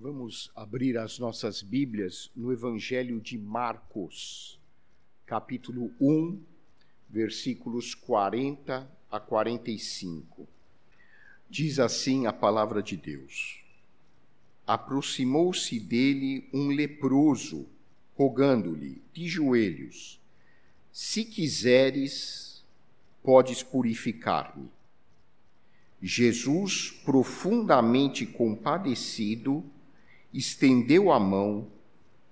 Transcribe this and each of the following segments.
Vamos abrir as nossas Bíblias no Evangelho de Marcos, capítulo 1, versículos 40 a 45. Diz assim a palavra de Deus: Aproximou-se dele um leproso, rogando-lhe de joelhos: Se quiseres, podes purificar-me. Jesus, profundamente compadecido, estendeu a mão,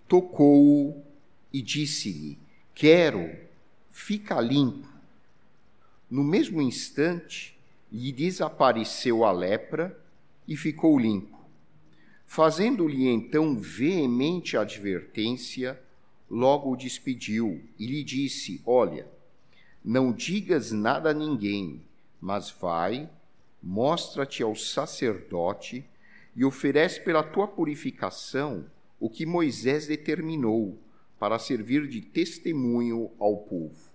tocou-o e disse-lhe: Quero, fica limpo. No mesmo instante, lhe desapareceu a lepra e ficou limpo. Fazendo-lhe então veemente advertência, logo o despediu e lhe disse: Olha, não digas nada a ninguém, mas vai, mostra-te ao sacerdote e oferece pela tua purificação o que Moisés determinou para servir de testemunho ao povo.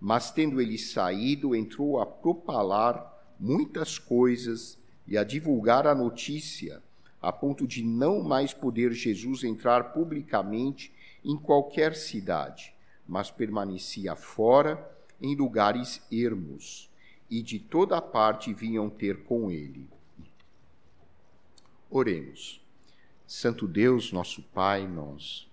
Mas tendo ele saído, entrou a propalar muitas coisas e a divulgar a notícia, a ponto de não mais poder Jesus entrar publicamente em qualquer cidade, mas permanecia fora em lugares ermos, e de toda parte vinham ter com ele. Oremos. Santo Deus, nosso Pai, nós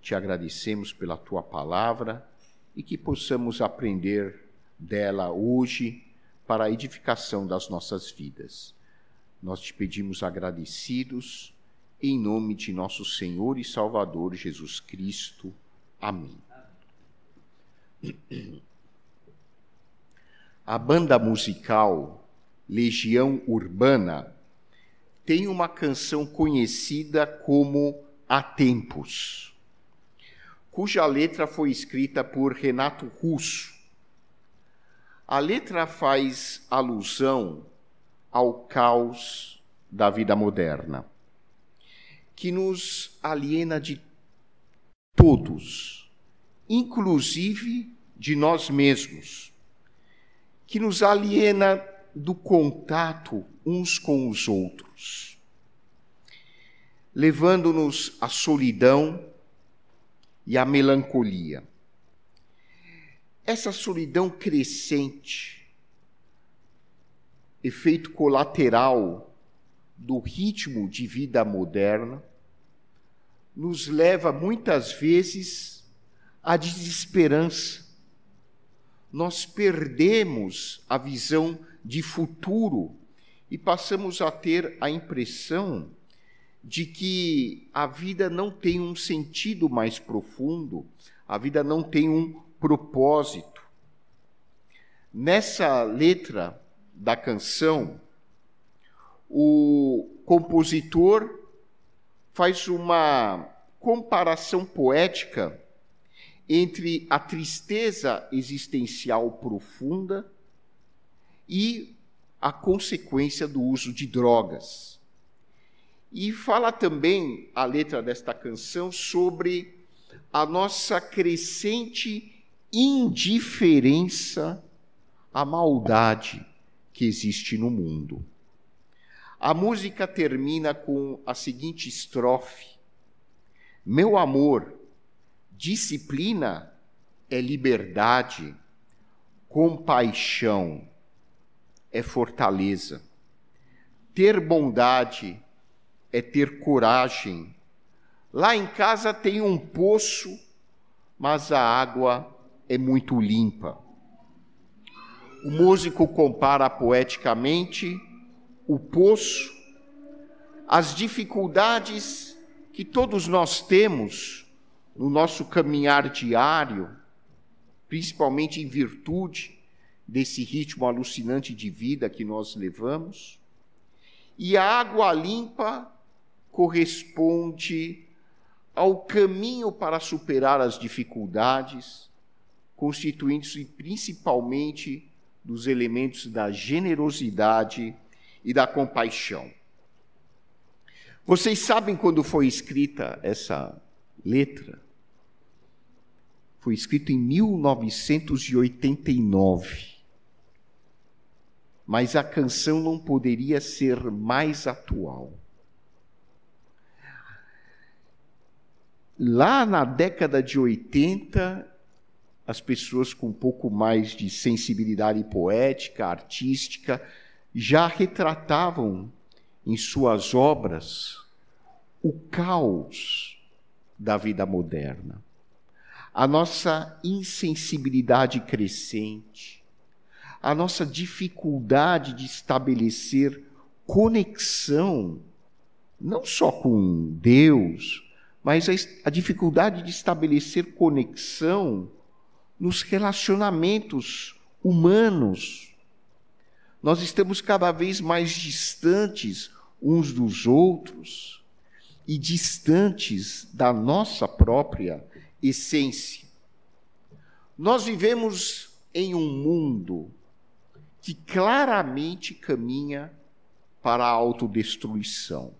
te agradecemos pela tua palavra e que possamos aprender dela hoje para a edificação das nossas vidas. Nós te pedimos agradecidos em nome de nosso Senhor e Salvador Jesus Cristo. Amém. A banda musical Legião Urbana tem uma canção conhecida como Há Tempos, cuja letra foi escrita por Renato Russo. A letra faz alusão ao caos da vida moderna, que nos aliena de todos, inclusive de nós mesmos, que nos aliena do contato uns com os outros, levando-nos à solidão e à melancolia. Essa solidão crescente, efeito colateral do ritmo de vida moderna, nos leva muitas vezes à desesperança. Nós perdemos a visão de futuro e passamos a ter a impressão de que a vida não tem um sentido mais profundo, a vida não tem um propósito. Nessa letra da canção, o compositor faz uma comparação poética entre a tristeza existencial profunda e a consequência do uso de drogas. E fala também a letra desta canção sobre a nossa crescente indiferença à maldade que existe no mundo. A música termina com a seguinte estrofe: Meu amor, disciplina é liberdade, compaixão é fortaleza. Ter bondade é ter coragem. Lá em casa tem um poço, mas a água é muito limpa. O músico compara poeticamente o poço, as dificuldades que todos nós temos no nosso caminhar diário, principalmente em virtude desse ritmo alucinante de vida que nós levamos. E a água limpa corresponde ao caminho para superar as dificuldades, constituindo-se principalmente dos elementos da generosidade e da compaixão. Vocês sabem quando foi escrita essa letra? Foi escrita em 1989 mas a canção não poderia ser mais atual. lá na década de 80, as pessoas com um pouco mais de sensibilidade poética, artística, já retratavam em suas obras o caos da vida moderna, a nossa insensibilidade crescente, a nossa dificuldade de estabelecer conexão, não só com Deus, mas a, a dificuldade de estabelecer conexão nos relacionamentos humanos. Nós estamos cada vez mais distantes uns dos outros e distantes da nossa própria essência. Nós vivemos em um mundo que claramente caminha para a autodestruição.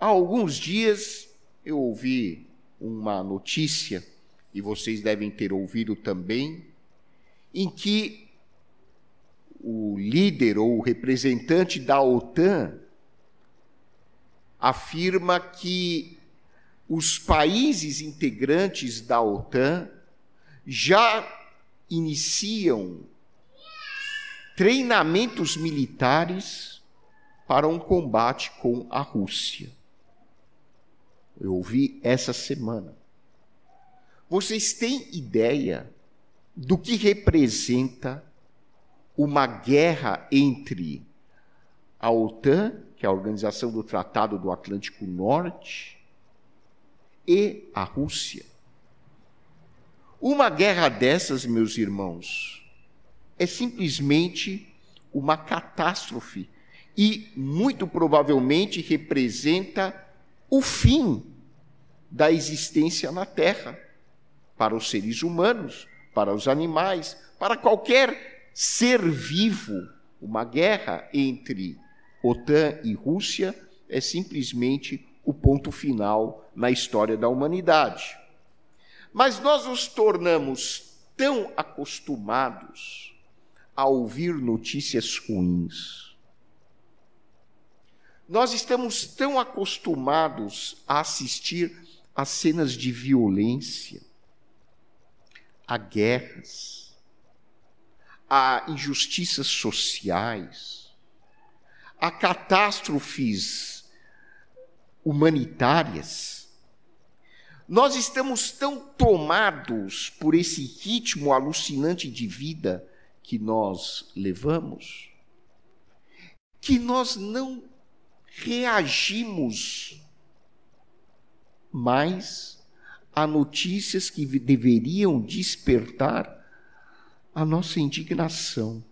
Há alguns dias eu ouvi uma notícia, e vocês devem ter ouvido também, em que o líder ou o representante da OTAN afirma que os países integrantes da OTAN já iniciam treinamentos militares para um combate com a Rússia. Eu ouvi essa semana. Vocês têm ideia do que representa uma guerra entre a OTAN, que é a Organização do Tratado do Atlântico Norte, e a Rússia? Uma guerra dessas, meus irmãos, é simplesmente uma catástrofe e muito provavelmente representa o fim da existência na Terra para os seres humanos, para os animais, para qualquer ser vivo. Uma guerra entre OTAN e Rússia é simplesmente o ponto final na história da humanidade. Mas nós nos tornamos tão acostumados a ouvir notícias ruins nós estamos tão acostumados a assistir a cenas de violência, a guerras, a injustiças sociais, a catástrofes humanitárias. Nós estamos tão tomados por esse ritmo alucinante de vida que nós levamos, que nós não reagimos mais a notícias que deveriam despertar a nossa indignação.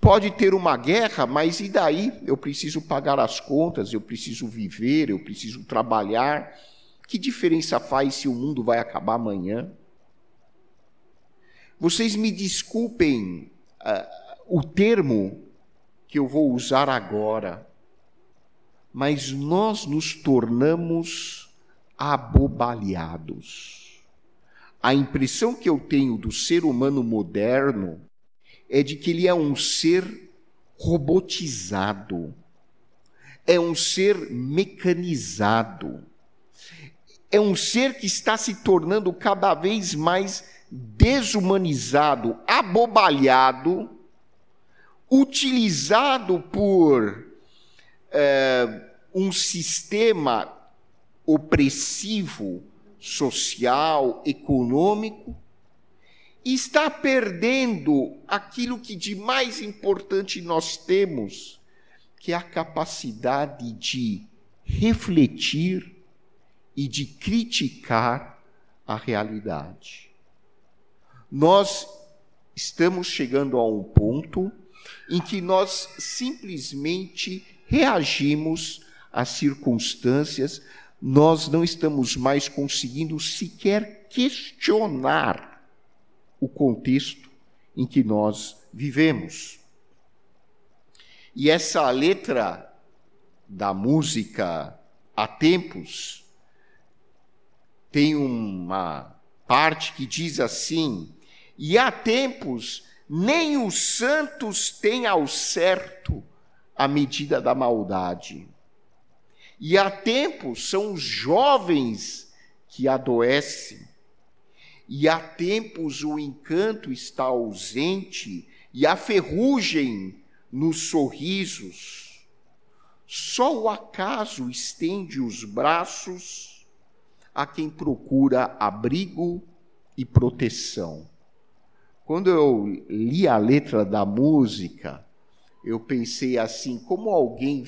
Pode ter uma guerra, mas e daí? Eu preciso pagar as contas, eu preciso viver, eu preciso trabalhar. Que diferença faz se o mundo vai acabar amanhã? Vocês me desculpem uh, o termo que eu vou usar agora, mas nós nos tornamos abobalhados. A impressão que eu tenho do ser humano moderno é de que ele é um ser robotizado, é um ser mecanizado, é um ser que está se tornando cada vez mais desumanizado, abobalhado utilizado por é, um sistema opressivo, social, econômico, e está perdendo aquilo que de mais importante nós temos, que é a capacidade de refletir e de criticar a realidade. Nós estamos chegando a um ponto em que nós simplesmente reagimos às circunstâncias, nós não estamos mais conseguindo sequer questionar o contexto em que nós vivemos. E essa letra da música Há Tempos tem uma parte que diz assim: e há tempos nem os santos têm ao certo a medida da maldade. E há tempos são os jovens que adoecem. E há tempos o encanto está ausente e a ferrugem nos sorrisos. Só o acaso estende os braços a quem procura abrigo e proteção. Quando eu li a letra da música, eu pensei assim: como alguém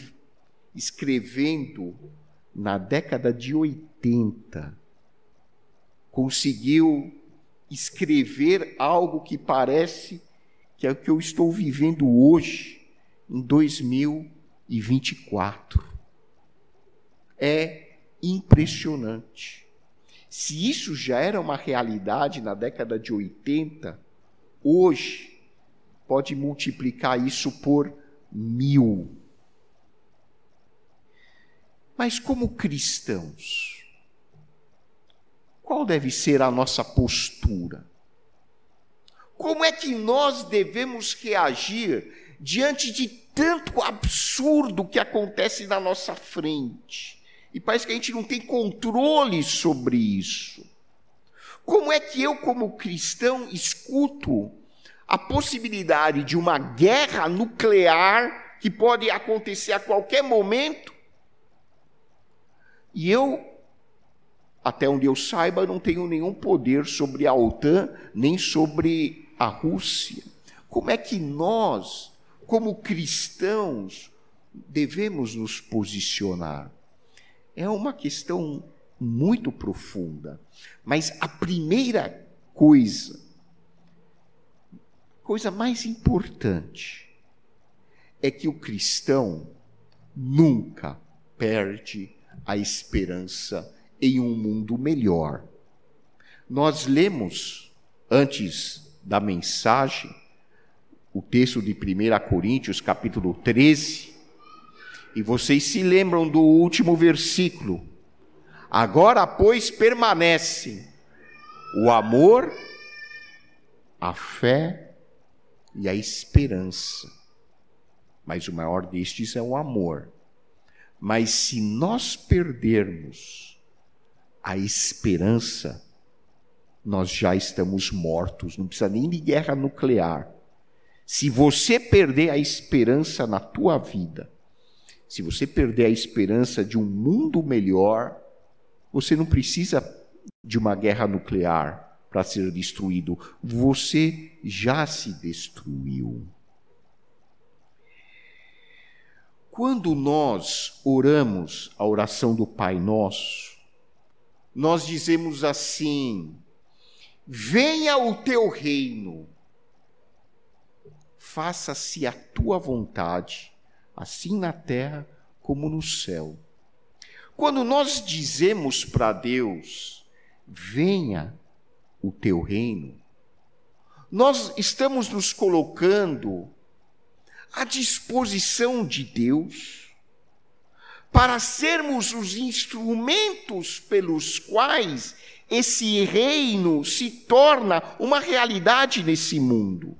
escrevendo na década de 80 conseguiu escrever algo que parece que é o que eu estou vivendo hoje, em 2024. É impressionante. Se isso já era uma realidade na década de 80, hoje pode multiplicar isso por mil. Mas como cristãos, qual deve ser a nossa postura? Como é que nós devemos reagir diante de tanto absurdo que acontece na nossa frente? E parece que a gente não tem controle sobre isso. Como é que eu, como cristão, escuto a possibilidade de uma guerra nuclear que pode acontecer a qualquer momento e eu, até onde eu saiba, não tenho nenhum poder sobre a OTAN, nem sobre a Rússia. Como é que nós, como cristãos, devemos nos posicionar? É uma questão muito profunda. Mas a primeira coisa, coisa mais importante, é que o cristão nunca perde a esperança em um mundo melhor. Nós lemos antes da mensagem o texto de 1 Coríntios, capítulo 13, e vocês se lembram do último versículo. Agora, pois, permanecem o amor, a fé e a esperança. Mas o maior destes é o amor. Mas se nós perdermos a esperança, nós já estamos mortos, não precisa nem de guerra nuclear. Se você perder a esperança na tua vida, se você perder a esperança de um mundo melhor, você não precisa de uma guerra nuclear para ser destruído. Você já se destruiu. Quando nós oramos a oração do Pai Nosso, nós dizemos assim: Venha o teu reino, faça-se a tua vontade, assim na terra como no céu. Quando nós dizemos para Deus, venha o teu reino, nós estamos nos colocando à disposição de Deus para sermos os instrumentos pelos quais esse reino se torna uma realidade nesse mundo.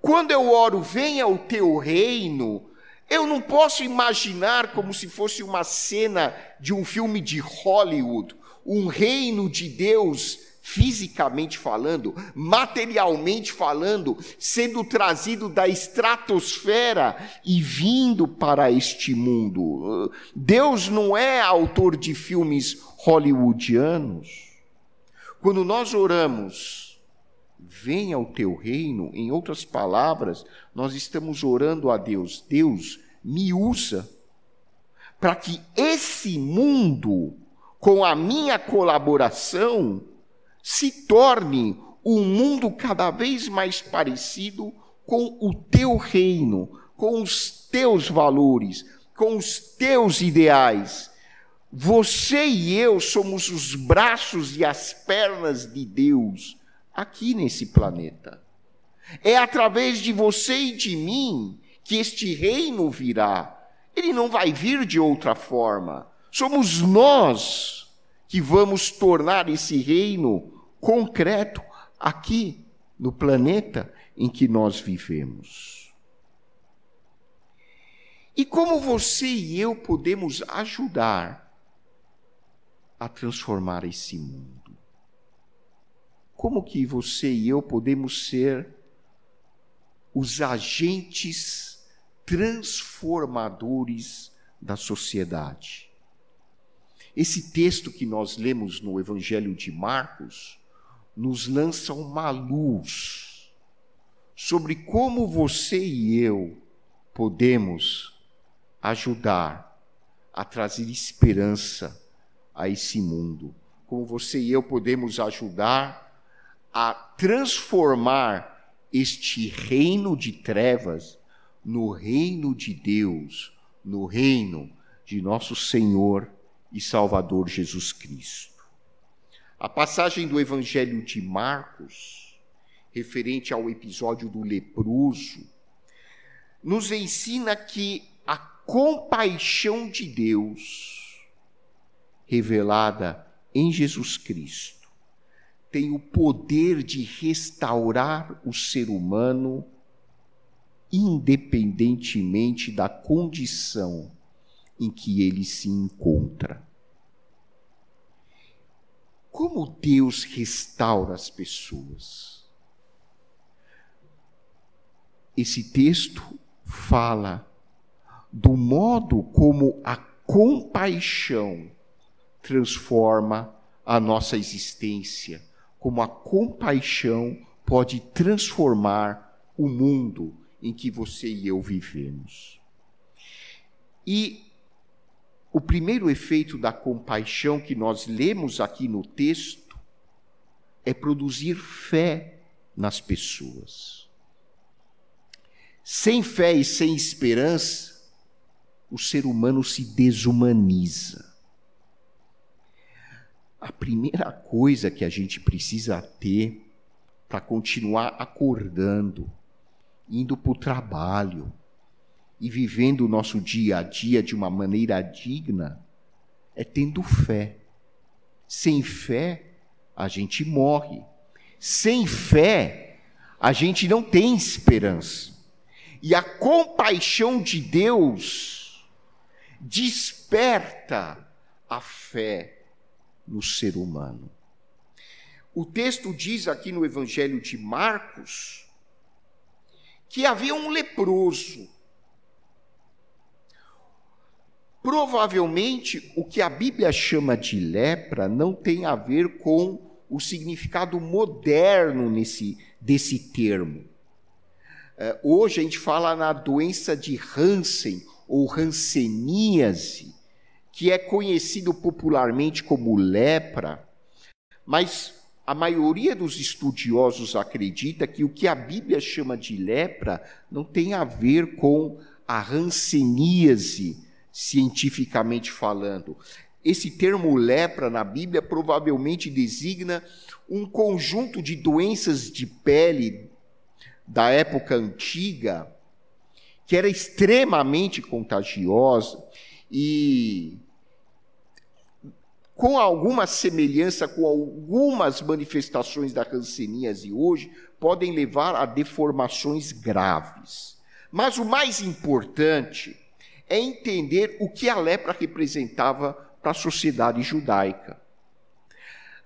Quando eu oro, venha o teu reino, eu não posso imaginar como se fosse uma cena de um filme de Hollywood, um reino de Deus fisicamente falando, materialmente falando, sendo trazido da estratosfera e vindo para este mundo. Deus não é autor de filmes hollywoodianos. Quando nós oramos, venha o teu reino, em outras palavras, nós estamos orando a Deus, Deus, me usa para que esse mundo, com a minha colaboração, se torne um mundo cada vez mais parecido com o teu reino, com os teus valores, com os teus ideais. Você e eu somos os braços e as pernas de Deus aqui nesse planeta. É através de você e de mim que este reino virá. Ele não vai vir de outra forma. Somos nós que vamos tornar esse reino concreto aqui no planeta em que nós vivemos. E como você e eu podemos ajudar a transformar esse mundo? Como que você e eu podemos ser os agentes transformadores da sociedade? Esse texto que nós lemos no Evangelho de Marcos nos lança uma luz sobre como você e eu podemos ajudar a trazer esperança a esse mundo. Como você e eu podemos ajudar a transformar este reino de trevas no reino de Deus, no reino de nosso Senhor e Salvador Jesus Cristo. A passagem do Evangelho de Marcos, referente ao episódio do leproso, nos ensina que a compaixão de Deus, revelada em Jesus Cristo, tem o poder de restaurar o ser humano, independentemente da condição em que ele se encontra. Como Deus restaura as pessoas? Esse texto fala do modo como a compaixão transforma a nossa existência, como a compaixão pode transformar o mundo em que você e eu vivemos. E o primeiro efeito da compaixão que nós lemos aqui no texto é produzir fé nas pessoas. Sem fé e sem esperança, o ser humano se desumaniza. A primeira coisa que a gente precisa ter para continuar acordando, indo para o trabalho, e vivendo o nosso dia a dia de uma maneira digna é tendo fé. Sem fé, a gente morre. Sem fé, a gente não tem esperança. E a compaixão de Deus desperta a fé no ser humano. O texto diz aqui no Evangelho de Marcos que havia um leproso Provavelmente, o que a Bíblia chama de lepra não tem a ver com o significado moderno nesse, desse termo. É, hoje a gente fala na doença de Hansen ou hanseníase, que é conhecido popularmente como lepra, mas a maioria dos estudiosos acredita que o que a Bíblia chama de lepra não tem a ver com a hanseníase, cientificamente falando. Esse termo lepra na Bíblia provavelmente designa um conjunto de doenças de pele da época antiga que era extremamente contagiosa e com alguma semelhança com algumas manifestações da hanseníase hoje, podem levar a deformações graves. Mas o mais importante é entender o que a lepra representava para a sociedade judaica.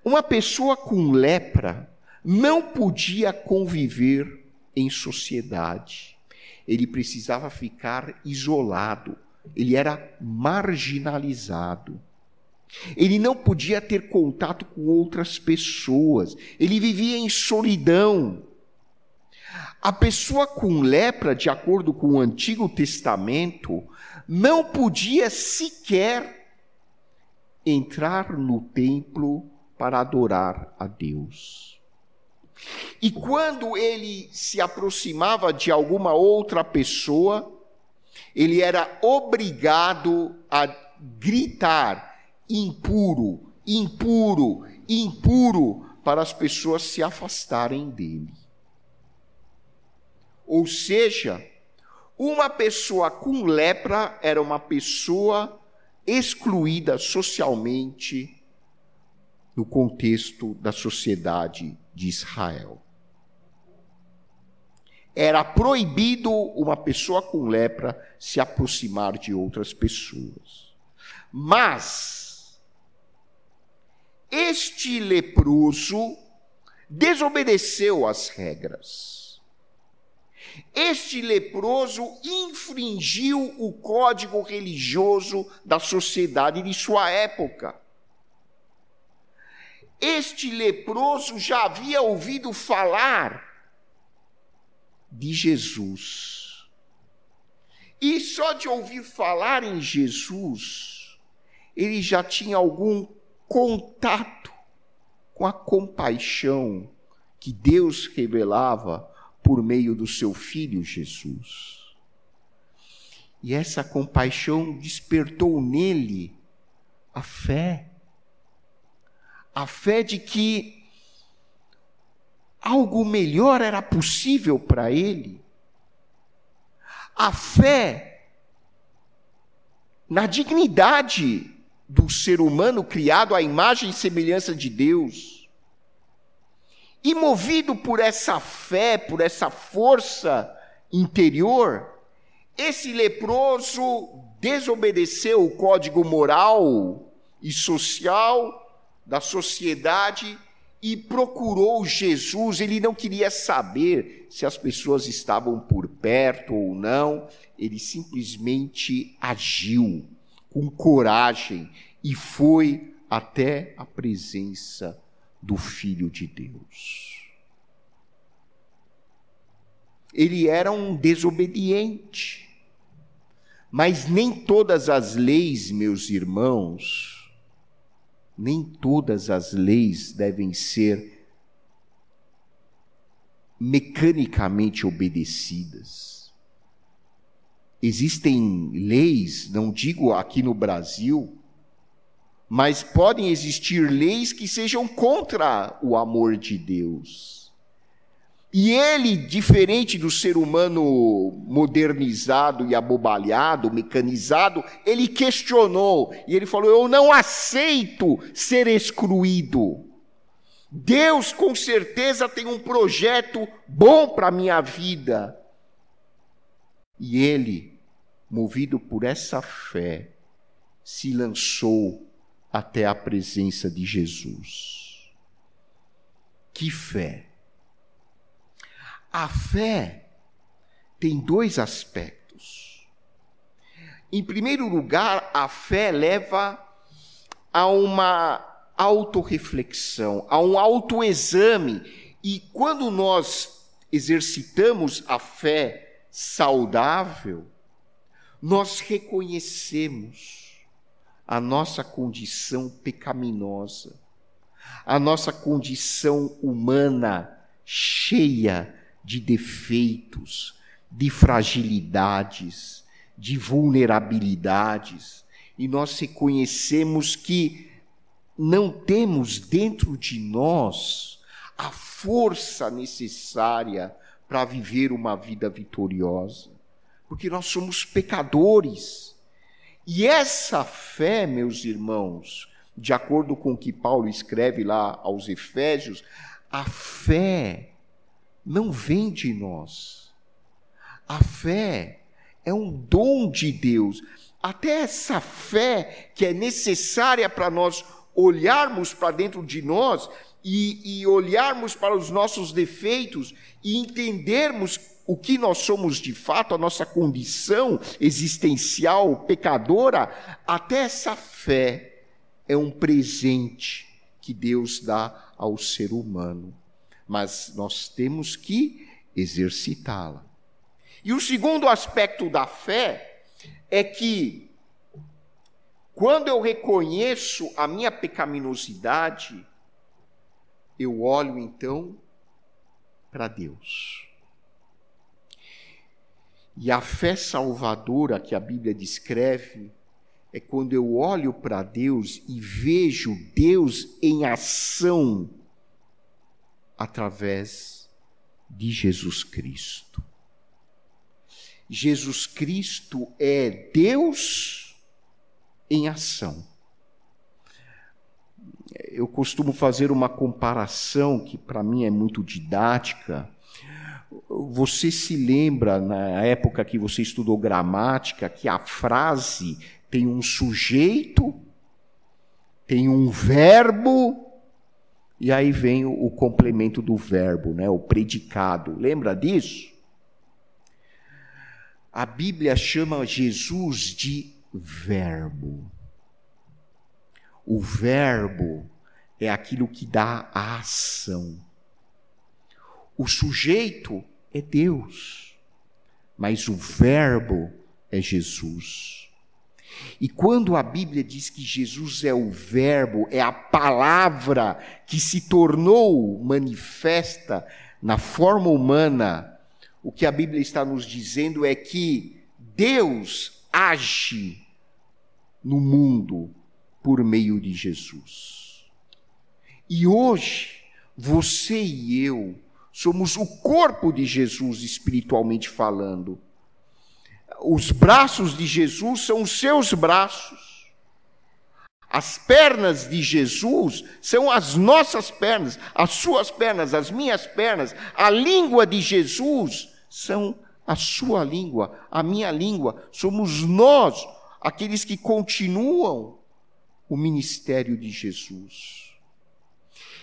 Uma pessoa com lepra não podia conviver em sociedade. Ele precisava ficar isolado, ele era marginalizado. Ele não podia ter contato com outras pessoas, ele vivia em solidão. A pessoa com lepra, de acordo com o Antigo Testamento, não podia sequer entrar no templo para adorar a Deus. E quando ele se aproximava de alguma outra pessoa, ele era obrigado a gritar: impuro, impuro, impuro, para as pessoas se afastarem dele. Ou seja, uma pessoa com lepra era uma pessoa excluída socialmente no contexto da sociedade de Israel. Era proibido uma pessoa com lepra se aproximar de outras pessoas. Mas este leproso desobedeceu às regras. Este leproso infringiu o código religioso da sociedade de sua época. Este leproso já havia ouvido falar de Jesus. E só de ouvir falar em Jesus, ele já tinha algum contato com a compaixão que Deus revelava por meio do seu filho Jesus. E essa compaixão despertou nele a fé. A fé de que algo melhor era possível para ele. A fé na dignidade do ser humano criado à imagem e semelhança de Deus. E movido por essa fé, por essa força interior, esse leproso desobedeceu o código moral e social da sociedade e procurou Jesus. Ele não queria saber se as pessoas estavam por perto ou não, ele simplesmente agiu com coragem e foi até a presença do Filho de Deus. Ele era um desobediente, mas nem todas as leis, meus irmãos, nem todas as leis devem ser mecanicamente obedecidas. Existem leis, não digo aqui no Brasil, mas podem existir leis que sejam contra o amor de Deus. E ele, diferente do ser humano modernizado e abobalhado, mecanizado, ele questionou e ele falou: Eu não aceito ser excluído. Deus com certeza tem um projeto bom para a minha vida. E ele, movido por essa fé, se lançou até a presença de Jesus. Que fé! A fé tem dois aspectos. Em primeiro lugar, a fé leva a uma autorreflexão, a um autoexame. E quando nós exercitamos a fé saudável, nós reconhecemos a nossa condição pecaminosa, a nossa condição humana cheia de defeitos, de fragilidades, de vulnerabilidades, e nós reconhecemos que não temos dentro de nós a força necessária para viver uma vida vitoriosa, porque nós somos pecadores. E essa fé, meus irmãos, de acordo com o que Paulo escreve lá aos Efésios, a fé não vem de nós. A fé é um dom de Deus. Até essa fé que é necessária para nós olharmos para dentro de nós e, e olharmos para os nossos defeitos e entendermos o que nós somos de fato, a nossa condição existencial pecadora, até essa fé é um presente que Deus dá ao ser humano. Mas nós temos que exercitá-la. E o segundo aspecto da fé é que, quando eu reconheço a minha pecaminosidade, eu olho então para Deus. E a fé salvadora que a Bíblia descreve é quando eu olho para Deus e vejo Deus em ação através de Jesus Cristo. Jesus Cristo é Deus em ação eu costumo fazer uma comparação que para mim é muito didática, Você se lembra, na época que você estudou gramática, que a frase tem um sujeito, tem um verbo, e aí vem o, complemento do verbo, né? o predicado. Lembra disso? A Bíblia chama Jesus de Verbo. O Verbo é aquilo que dá a ação. O sujeito é Deus, mas o Verbo é Jesus. E quando a Bíblia diz que Jesus é o Verbo, é a palavra que se tornou manifesta na forma humana, o que a Bíblia está nos dizendo é que Deus age no mundo por meio de Jesus. E hoje, você e eu somos o corpo de Jesus espiritualmente falando. Os braços de Jesus são os seus braços. As pernas de Jesus são as nossas pernas, as suas pernas, as minhas pernas. A língua de Jesus são a sua língua, a minha língua. Somos nós, aqueles que continuam o ministério de Jesus.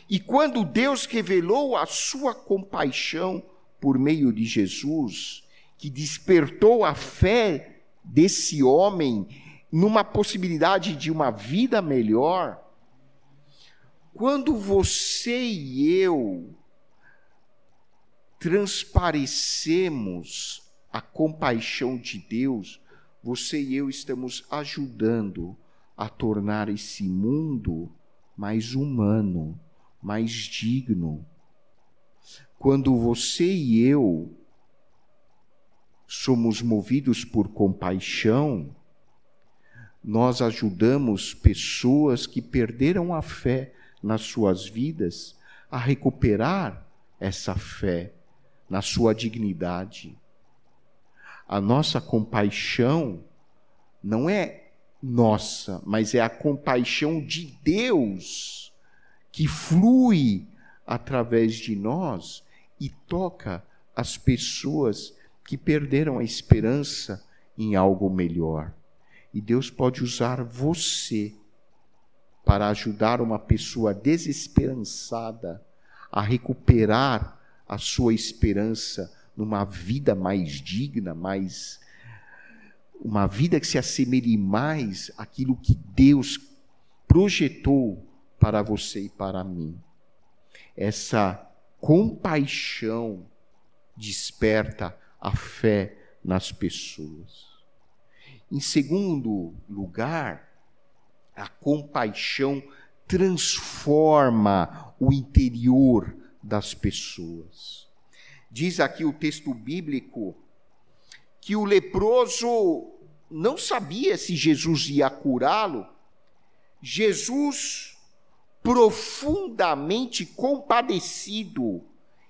E quando Deus revelou a sua compaixão por meio de Jesus, que despertou a fé desse homem numa possibilidade de uma vida melhor, quando você e eu transparecemos a compaixão de Deus, você e eu estamos ajudando a tornar esse mundo mais humano, mais digno. Quando você e eu somos movidos por compaixão, nós ajudamos pessoas que perderam a fé nas suas vidas a recuperar essa fé na sua dignidade. A nossa compaixão não é nossa, mas é a compaixão de Deus que flui através de nós e toca as pessoas que perderam a esperança em algo melhor. E Deus pode usar você para ajudar uma pessoa desesperançada a recuperar a sua esperança numa vida mais digna, mais uma vida que se assemelhe mais àquilo que Deus projetou para você e para mim. Essa compaixão desperta a fé nas pessoas. Em segundo lugar, a compaixão transforma o interior das pessoas. Diz aqui o texto bíblico que o leproso não sabia se Jesus ia curá-lo. Jesus, profundamente compadecido,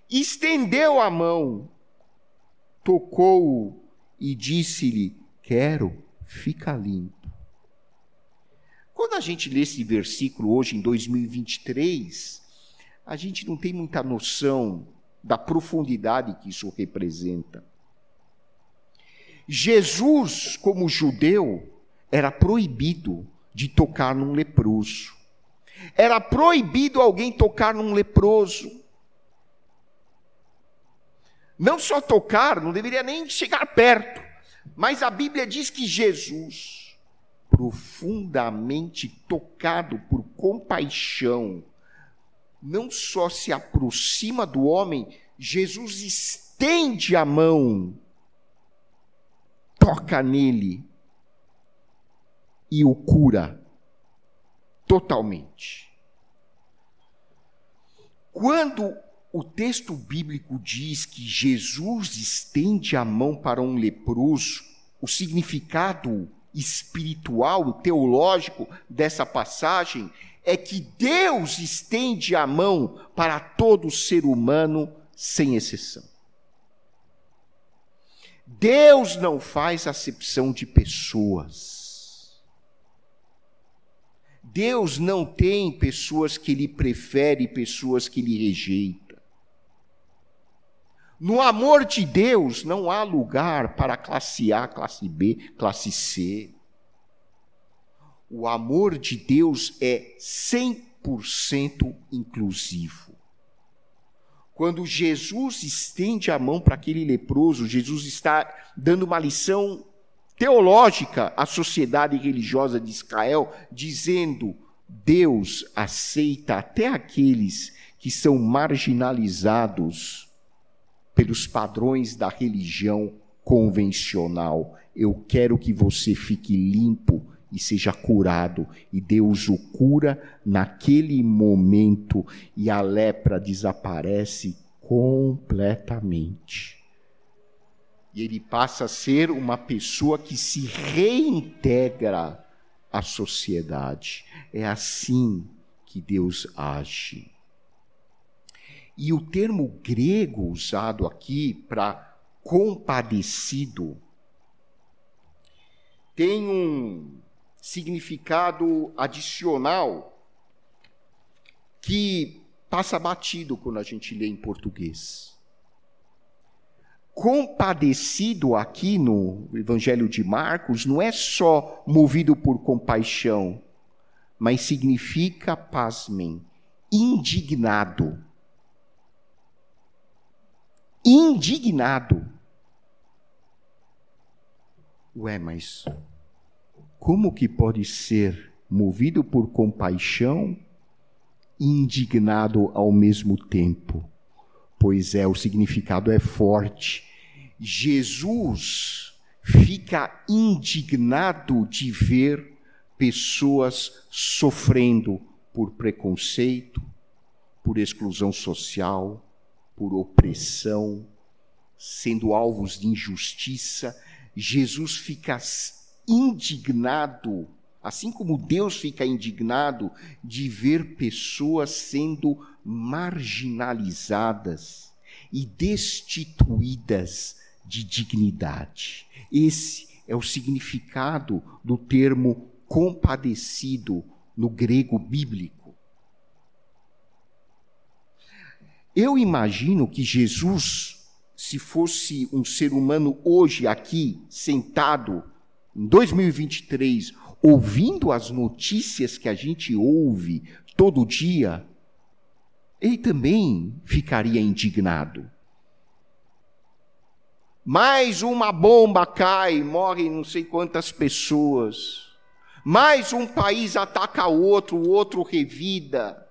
estendeu a mão tocou-o e disse-lhe: Quero, fica limpo. Quando a gente lê esse versículo hoje, em 2023, a gente não tem muita noção da profundidade que isso representa. Jesus, como judeu, era proibido de tocar num leproso. Era proibido alguém tocar num leproso. Não só tocar, não deveria nem chegar perto. Mas a Bíblia diz que Jesus, profundamente tocado por compaixão, não só se aproxima do homem, Jesus estende a mão, toca nele e o cura totalmente. Quando o texto bíblico diz que Jesus estende a mão para um leproso, o significado espiritual, teológico dessa passagem é que Deus estende a mão para todo ser humano sem exceção. Deus não faz acepção de pessoas. Deus não tem pessoas que ele prefere e pessoas que ele rejeita. No amor de Deus não há lugar para classe A, classe B, classe C. O amor de Deus é 100% inclusivo. Quando Jesus estende a mão para aquele leproso, Jesus está dando uma lição teológica à sociedade religiosa de Israel, dizendo: Deus aceita até aqueles que são marginalizados pelos padrões da religião convencional. Eu quero que você fique limpo e seja curado. E Deus o cura naquele momento e a lepra desaparece completamente. E ele passa a ser uma pessoa que se reintegra à sociedade. É assim que Deus age. E o termo grego usado aqui para compadecido tem um significado adicional que passa batido quando a gente lê em português. Compadecido aqui no Evangelho de Marcos não é só movido por compaixão, mas significa, pasmem, indignado indignado. Ué, mas como que pode ser movido por compaixão e indignado ao mesmo tempo? Pois é, o significado é forte. Jesus fica indignado de ver pessoas sofrendo por preconceito, por exclusão social, por opressão, sendo alvos de injustiça, Jesus fica indignado, assim como Deus fica indignado de ver pessoas sendo marginalizadas e destituídas de dignidade. Esse é o significado do termo compadecido no grego bíblico. Eu imagino que Jesus, se fosse um ser humano hoje aqui, sentado, em 2023, ouvindo as notícias que a gente ouve todo dia, ele também ficaria indignado. Mais uma bomba cai, morrem não sei quantas pessoas. Mais um país ataca outro, o outro revida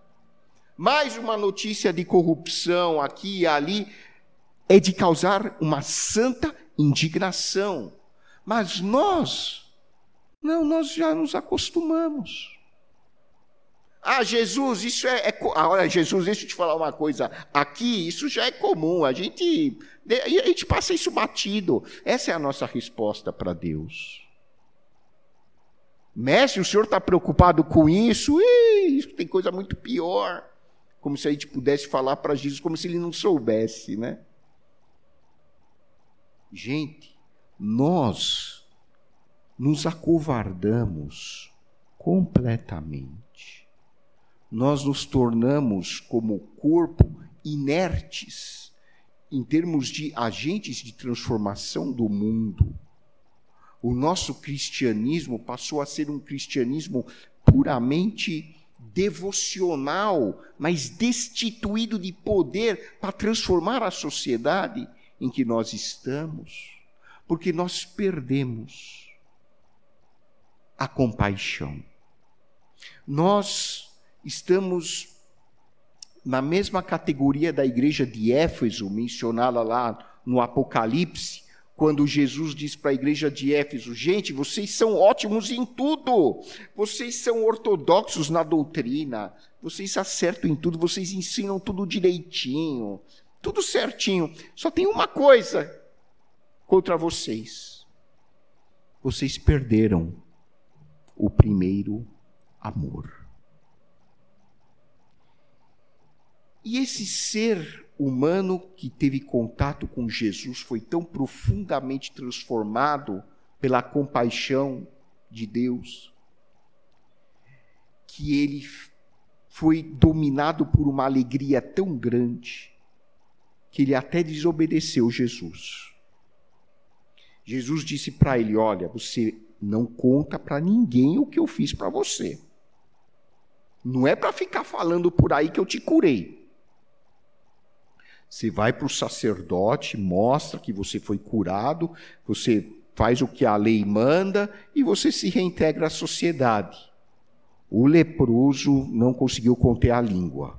mais uma notícia de corrupção aqui e ali, é de causar uma santa indignação. Mas nós, não, nós já nos acostumamos. Ah, Jesus, isso é. é olha, Jesus, deixa eu te falar uma coisa. Aqui, isso já é comum. A gente, a gente passa isso batido. Essa é a nossa resposta para Deus. Mestre, o senhor está preocupado com isso? Ih, isso tem coisa muito pior como se a gente pudesse falar para Jesus como se ele não soubesse, né? Gente, nós nos acovardamos completamente. Nós nos tornamos, como corpo, inertes em termos de agentes de transformação do mundo. O nosso cristianismo passou a ser um cristianismo puramente devocional, mas destituído de poder para transformar a sociedade em que nós estamos, porque nós perdemos a compaixão. Nós estamos na mesma categoria da igreja de Éfeso, mencionada lá no Apocalipse, quando Jesus diz para a igreja de Éfeso: gente, vocês são ótimos em tudo, vocês são ortodoxos na doutrina, vocês acertam em tudo, vocês ensinam tudo direitinho, tudo certinho. Só tem uma coisa contra vocês: vocês perderam o primeiro amor. E esse ser humano que teve contato com Jesus foi tão profundamente transformado pela compaixão de Deus que ele foi dominado por uma alegria tão grande que ele até desobedeceu Jesus. Jesus disse para ele: Olha, você não conta para ninguém o que eu fiz para você. Não é para ficar falando por aí que eu te curei. Você vai para o sacerdote, mostra que você foi curado, você faz o que a lei manda e você se reintegra à sociedade. O leproso não conseguiu conter a língua.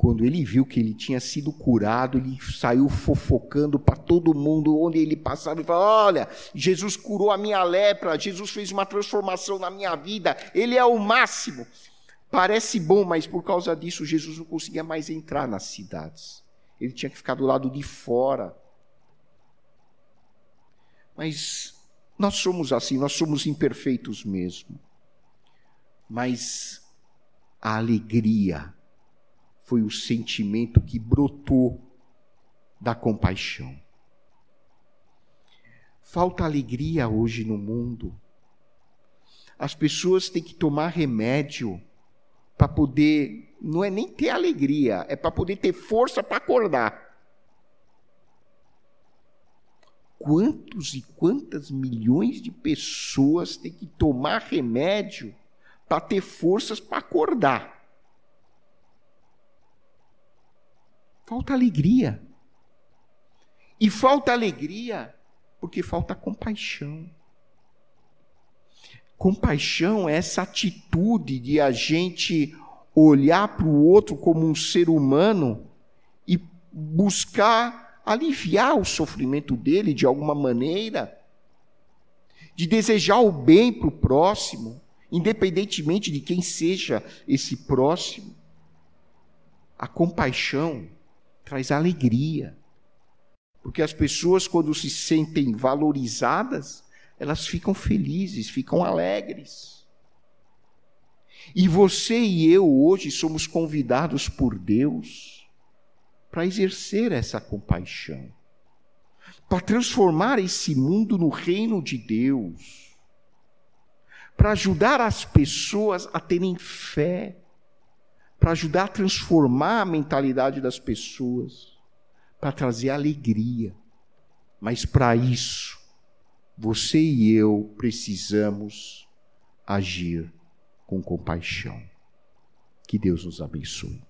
Quando ele viu que ele tinha sido curado, ele saiu fofocando para todo mundo onde ele passava e falou: Olha, Jesus curou a minha lepra, Jesus fez uma transformação na minha vida, ele é o máximo. Parece bom, mas por causa disso, Jesus não conseguia mais entrar nas cidades. Ele tinha que ficar do lado de fora. Mas nós somos assim, nós somos imperfeitos mesmo. Mas a alegria, foi o sentimento que brotou da compaixão. Falta alegria hoje no mundo. As pessoas têm que tomar remédio para poder, não é nem ter alegria, é para poder ter força para acordar. Quantos e quantas milhões de pessoas têm que tomar remédio para ter forças para acordar? Falta alegria. E falta alegria porque falta compaixão. Compaixão é essa atitude de a gente olhar para o outro como um ser humano e buscar aliviar o sofrimento dele de alguma maneira, de desejar o bem para o próximo, independentemente de quem seja esse próximo. A compaixão traz alegria. Porque as pessoas, quando se sentem valorizadas, elas ficam felizes, ficam alegres. E você e eu hoje somos convidados por Deus para exercer essa compaixão, para transformar esse mundo no reino de Deus, para ajudar as pessoas a terem fé, para ajudar a transformar a mentalidade das pessoas, para trazer alegria. Mas para isso, você e eu precisamos agir com compaixão. Que Deus nos abençoe.